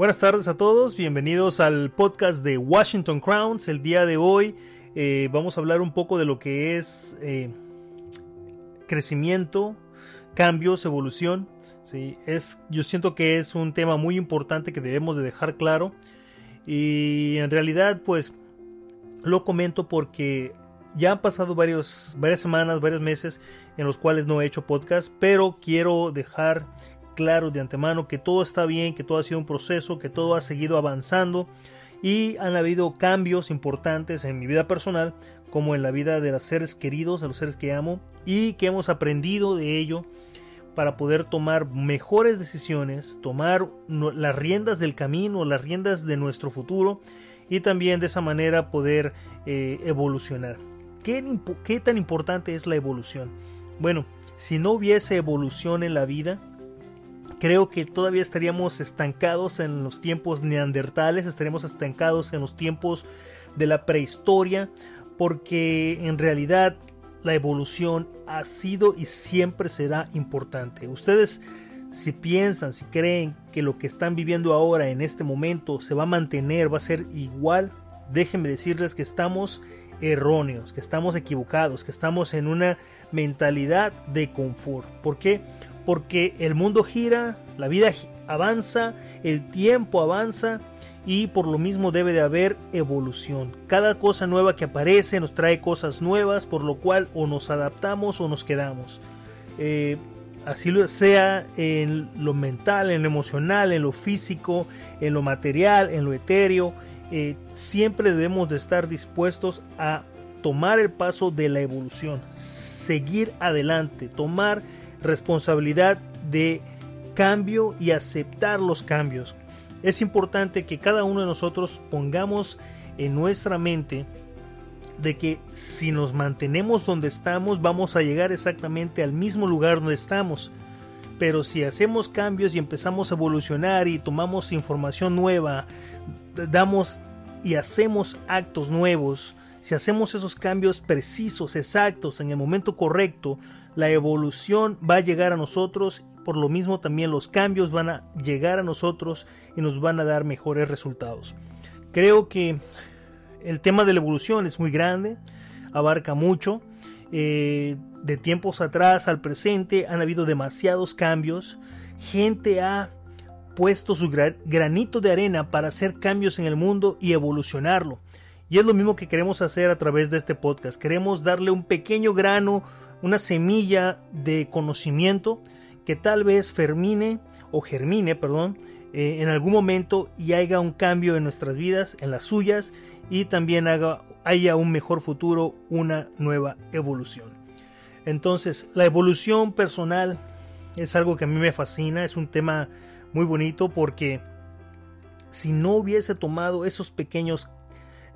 Buenas tardes a todos, bienvenidos al podcast de Washington Crowns. El día de hoy eh, vamos a hablar un poco de lo que es eh, crecimiento, cambios, evolución. ¿sí? Es, yo siento que es un tema muy importante que debemos de dejar claro y en realidad pues lo comento porque ya han pasado varias semanas, varios meses en los cuales no he hecho podcast, pero quiero dejar claro de antemano que todo está bien, que todo ha sido un proceso, que todo ha seguido avanzando y han habido cambios importantes en mi vida personal como en la vida de los seres queridos, de los seres que amo y que hemos aprendido de ello para poder tomar mejores decisiones, tomar las riendas del camino, las riendas de nuestro futuro y también de esa manera poder eh, evolucionar. ¿Qué, ¿Qué tan importante es la evolución? Bueno, si no hubiese evolución en la vida, creo que todavía estaríamos estancados en los tiempos neandertales, estaríamos estancados en los tiempos de la prehistoria, porque en realidad la evolución ha sido y siempre será importante. Ustedes si piensan, si creen que lo que están viviendo ahora en este momento se va a mantener, va a ser igual, déjenme decirles que estamos erróneos, que estamos equivocados, que estamos en una mentalidad de confort. ¿Por qué? Porque el mundo gira, la vida avanza, el tiempo avanza y por lo mismo debe de haber evolución. Cada cosa nueva que aparece nos trae cosas nuevas, por lo cual o nos adaptamos o nos quedamos. Eh, así sea en lo mental, en lo emocional, en lo físico, en lo material, en lo etéreo, eh, siempre debemos de estar dispuestos a tomar el paso de la evolución, seguir adelante, tomar responsabilidad de cambio y aceptar los cambios. Es importante que cada uno de nosotros pongamos en nuestra mente de que si nos mantenemos donde estamos vamos a llegar exactamente al mismo lugar donde estamos. Pero si hacemos cambios y empezamos a evolucionar y tomamos información nueva, damos y hacemos actos nuevos, si hacemos esos cambios precisos, exactos, en el momento correcto, la evolución va a llegar a nosotros, por lo mismo también los cambios van a llegar a nosotros y nos van a dar mejores resultados. Creo que el tema de la evolución es muy grande, abarca mucho. Eh, de tiempos atrás al presente han habido demasiados cambios. Gente ha puesto su granito de arena para hacer cambios en el mundo y evolucionarlo. Y es lo mismo que queremos hacer a través de este podcast. Queremos darle un pequeño grano, una semilla de conocimiento que tal vez fermine o germine, perdón, eh, en algún momento y haga un cambio en nuestras vidas, en las suyas y también haga, haya un mejor futuro, una nueva evolución. Entonces, la evolución personal es algo que a mí me fascina, es un tema muy bonito porque si no hubiese tomado esos pequeños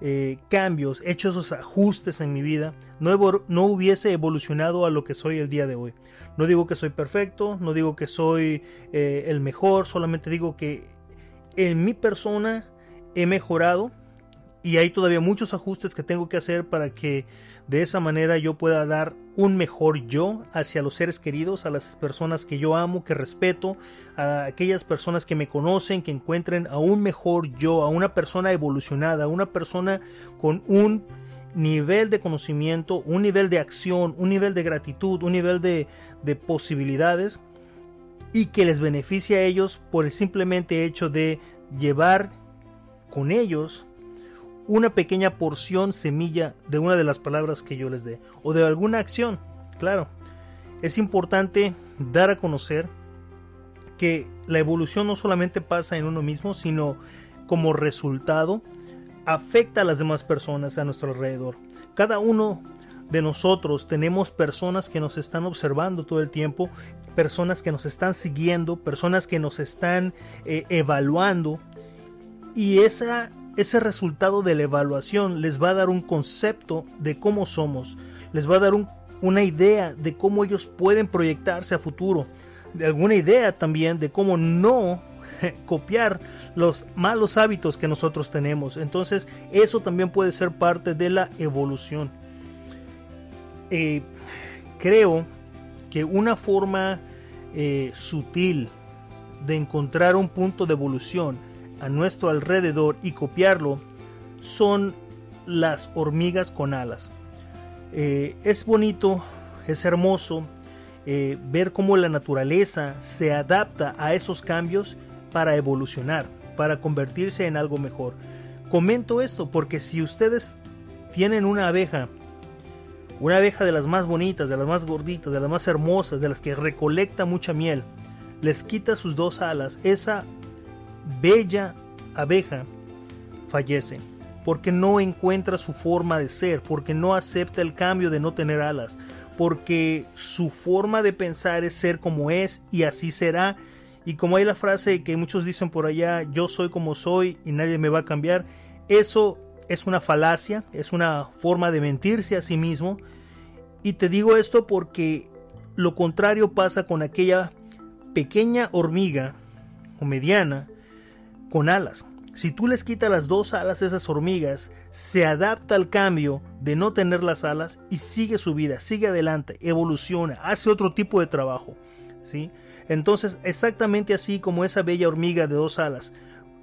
eh, cambios, hecho esos ajustes en mi vida, no, no, hubiese evolucionado a lo que soy el día de hoy. No digo que soy perfecto, no digo que soy eh, el mejor, solamente digo que en mi persona he mejorado y hay todavía muchos ajustes que tengo que hacer para que de esa manera yo pueda dar un mejor yo hacia los seres queridos, a las personas que yo amo, que respeto, a aquellas personas que me conocen, que encuentren a un mejor yo, a una persona evolucionada, a una persona con un nivel de conocimiento, un nivel de acción, un nivel de gratitud, un nivel de, de posibilidades y que les beneficie a ellos por el simplemente hecho de llevar con ellos una pequeña porción semilla de una de las palabras que yo les dé o de alguna acción. Claro, es importante dar a conocer que la evolución no solamente pasa en uno mismo, sino como resultado afecta a las demás personas a nuestro alrededor. Cada uno de nosotros tenemos personas que nos están observando todo el tiempo, personas que nos están siguiendo, personas que nos están eh, evaluando y esa ese resultado de la evaluación les va a dar un concepto de cómo somos, les va a dar una idea de cómo ellos pueden proyectarse a futuro, de alguna idea también de cómo no copiar los malos hábitos que nosotros tenemos. Entonces eso también puede ser parte de la evolución. Eh, creo que una forma eh, sutil de encontrar un punto de evolución a nuestro alrededor y copiarlo son las hormigas con alas. Eh, es bonito, es hermoso eh, ver cómo la naturaleza se adapta a esos cambios para evolucionar, para convertirse en algo mejor. Comento esto porque si ustedes tienen una abeja, una abeja de las más bonitas, de las más gorditas, de las más hermosas, de las que recolecta mucha miel, les quita sus dos alas, esa bella abeja fallece porque no encuentra su forma de ser, porque no acepta el cambio de no tener alas, porque su forma de pensar es ser como es y así será. Y como hay la frase que muchos dicen por allá, yo soy como soy y nadie me va a cambiar, eso es una falacia, es una forma de mentirse a sí mismo. Y te digo esto porque lo contrario pasa con aquella pequeña hormiga o mediana con alas. Si tú les quitas las dos alas a esas hormigas, se adapta al cambio de no tener las alas y sigue su vida, sigue adelante, evoluciona, hace otro tipo de trabajo. ¿sí? Entonces, exactamente así como esa bella hormiga de dos alas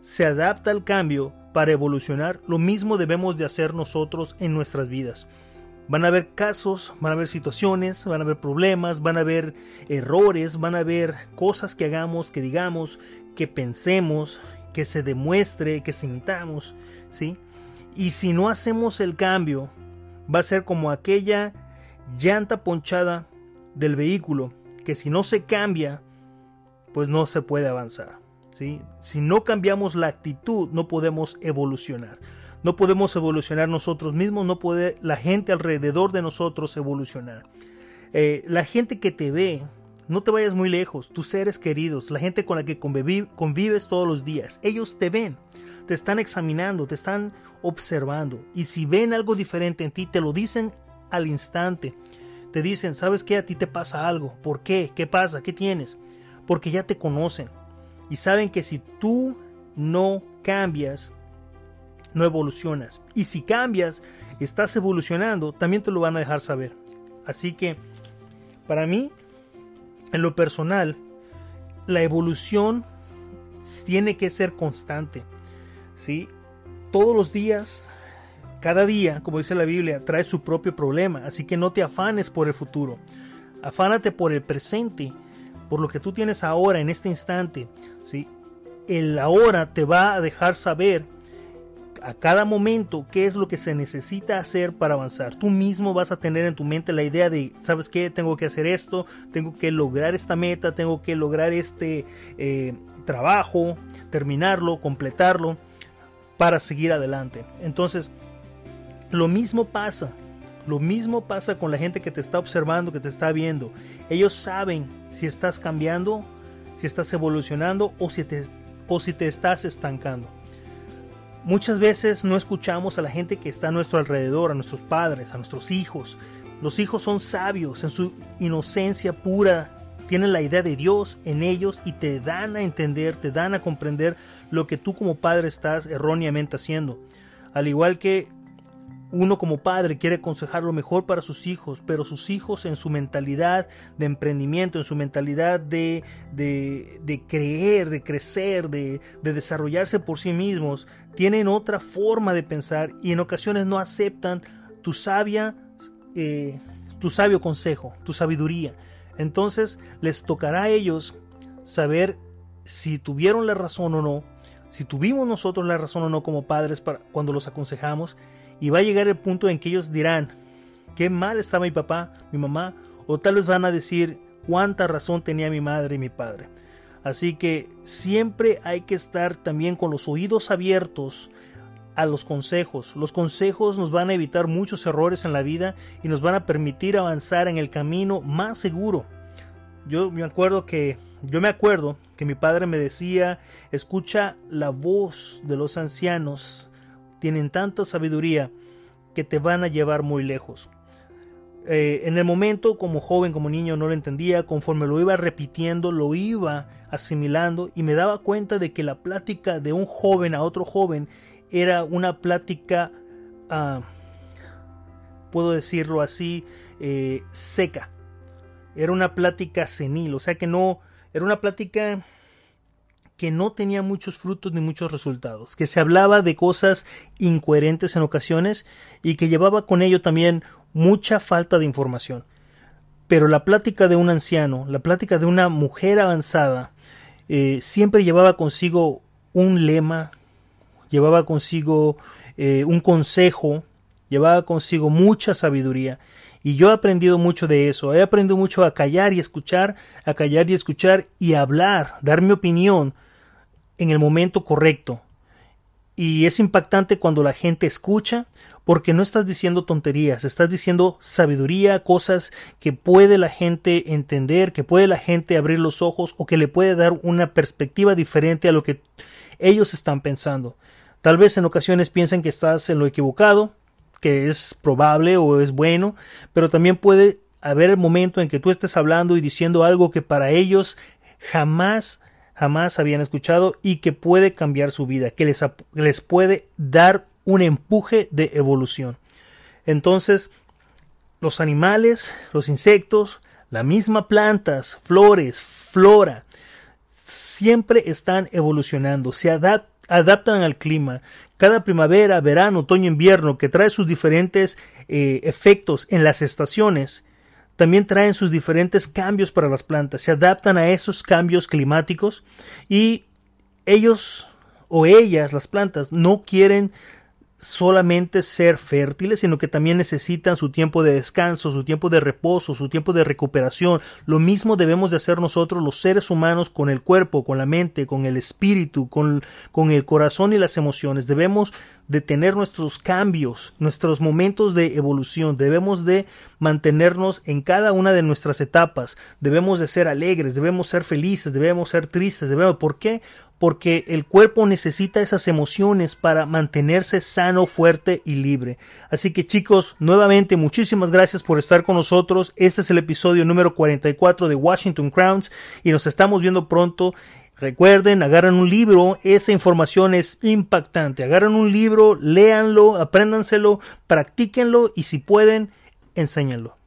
se adapta al cambio para evolucionar, lo mismo debemos de hacer nosotros en nuestras vidas. Van a haber casos, van a haber situaciones, van a haber problemas, van a haber errores, van a haber cosas que hagamos, que digamos, que pensemos, que se demuestre, que sintamos, ¿sí? Y si no hacemos el cambio, va a ser como aquella llanta ponchada del vehículo, que si no se cambia, pues no se puede avanzar, ¿sí? Si no cambiamos la actitud, no podemos evolucionar. No podemos evolucionar nosotros mismos, no puede la gente alrededor de nosotros evolucionar. Eh, la gente que te ve, no te vayas muy lejos, tus seres queridos, la gente con la que convives todos los días, ellos te ven, te están examinando, te están observando y si ven algo diferente en ti, te lo dicen al instante. Te dicen, ¿sabes qué? A ti te pasa algo. ¿Por qué? ¿Qué pasa? ¿Qué tienes? Porque ya te conocen y saben que si tú no cambias, no evolucionas. Y si cambias, estás evolucionando, también te lo van a dejar saber. Así que, para mí, en lo personal, la evolución tiene que ser constante. ¿sí? Todos los días, cada día, como dice la Biblia, trae su propio problema. Así que no te afanes por el futuro. Afánate por el presente, por lo que tú tienes ahora, en este instante. ¿sí? El ahora te va a dejar saber a cada momento qué es lo que se necesita hacer para avanzar. Tú mismo vas a tener en tu mente la idea de, ¿sabes qué? Tengo que hacer esto, tengo que lograr esta meta, tengo que lograr este eh, trabajo, terminarlo, completarlo, para seguir adelante. Entonces, lo mismo pasa. Lo mismo pasa con la gente que te está observando, que te está viendo. Ellos saben si estás cambiando, si estás evolucionando o si te, o si te estás estancando. Muchas veces no escuchamos a la gente que está a nuestro alrededor, a nuestros padres, a nuestros hijos. Los hijos son sabios en su inocencia pura, tienen la idea de Dios en ellos y te dan a entender, te dan a comprender lo que tú como padre estás erróneamente haciendo. Al igual que uno como padre quiere aconsejar lo mejor para sus hijos, pero sus hijos en su mentalidad de emprendimiento, en su mentalidad de, de, creer, de crecer, de, de, desarrollarse por sí mismos, tienen otra forma de pensar y en ocasiones no aceptan tu sabia, eh, tu sabio consejo, tu sabiduría. Entonces les tocará a ellos saber si tuvieron la razón o no, si tuvimos nosotros la razón o no como padres para, cuando los aconsejamos y va a llegar el punto en que ellos dirán, qué mal estaba mi papá, mi mamá, o tal vez van a decir cuánta razón tenía mi madre y mi padre. Así que siempre hay que estar también con los oídos abiertos a los consejos. Los consejos nos van a evitar muchos errores en la vida y nos van a permitir avanzar en el camino más seguro. Yo me acuerdo que yo me acuerdo que mi padre me decía, escucha la voz de los ancianos tienen tanta sabiduría que te van a llevar muy lejos. Eh, en el momento, como joven, como niño, no lo entendía. Conforme lo iba repitiendo, lo iba asimilando y me daba cuenta de que la plática de un joven a otro joven era una plática, ah, puedo decirlo así, eh, seca. Era una plática senil, o sea que no, era una plática que no tenía muchos frutos ni muchos resultados, que se hablaba de cosas incoherentes en ocasiones y que llevaba con ello también mucha falta de información. Pero la plática de un anciano, la plática de una mujer avanzada, eh, siempre llevaba consigo un lema, llevaba consigo eh, un consejo, llevaba consigo mucha sabiduría. Y yo he aprendido mucho de eso. He aprendido mucho a callar y escuchar, a callar y escuchar y hablar, dar mi opinión en el momento correcto. Y es impactante cuando la gente escucha, porque no estás diciendo tonterías, estás diciendo sabiduría, cosas que puede la gente entender, que puede la gente abrir los ojos o que le puede dar una perspectiva diferente a lo que ellos están pensando. Tal vez en ocasiones piensen que estás en lo equivocado, que es probable o es bueno, pero también puede haber el momento en que tú estés hablando y diciendo algo que para ellos jamás jamás habían escuchado y que puede cambiar su vida, que les, les puede dar un empuje de evolución. Entonces, los animales, los insectos, la misma plantas, flores, flora, siempre están evolucionando, se adaptan al clima. Cada primavera, verano, otoño, invierno, que trae sus diferentes eh, efectos en las estaciones, también traen sus diferentes cambios para las plantas, se adaptan a esos cambios climáticos y ellos o ellas, las plantas, no quieren solamente ser fértiles, sino que también necesitan su tiempo de descanso, su tiempo de reposo, su tiempo de recuperación. Lo mismo debemos de hacer nosotros los seres humanos con el cuerpo, con la mente, con el espíritu, con, con el corazón y las emociones. Debemos de tener nuestros cambios, nuestros momentos de evolución. Debemos de mantenernos en cada una de nuestras etapas. Debemos de ser alegres, debemos ser felices, debemos ser tristes, debemos, ¿por qué? Porque el cuerpo necesita esas emociones para mantenerse sano, fuerte y libre. Así que chicos, nuevamente muchísimas gracias por estar con nosotros. Este es el episodio número 44 de Washington Crowns y nos estamos viendo pronto. Recuerden, agarran un libro, esa información es impactante. Agarran un libro, léanlo, apréndanselo, practíquenlo y si pueden, enséñenlo.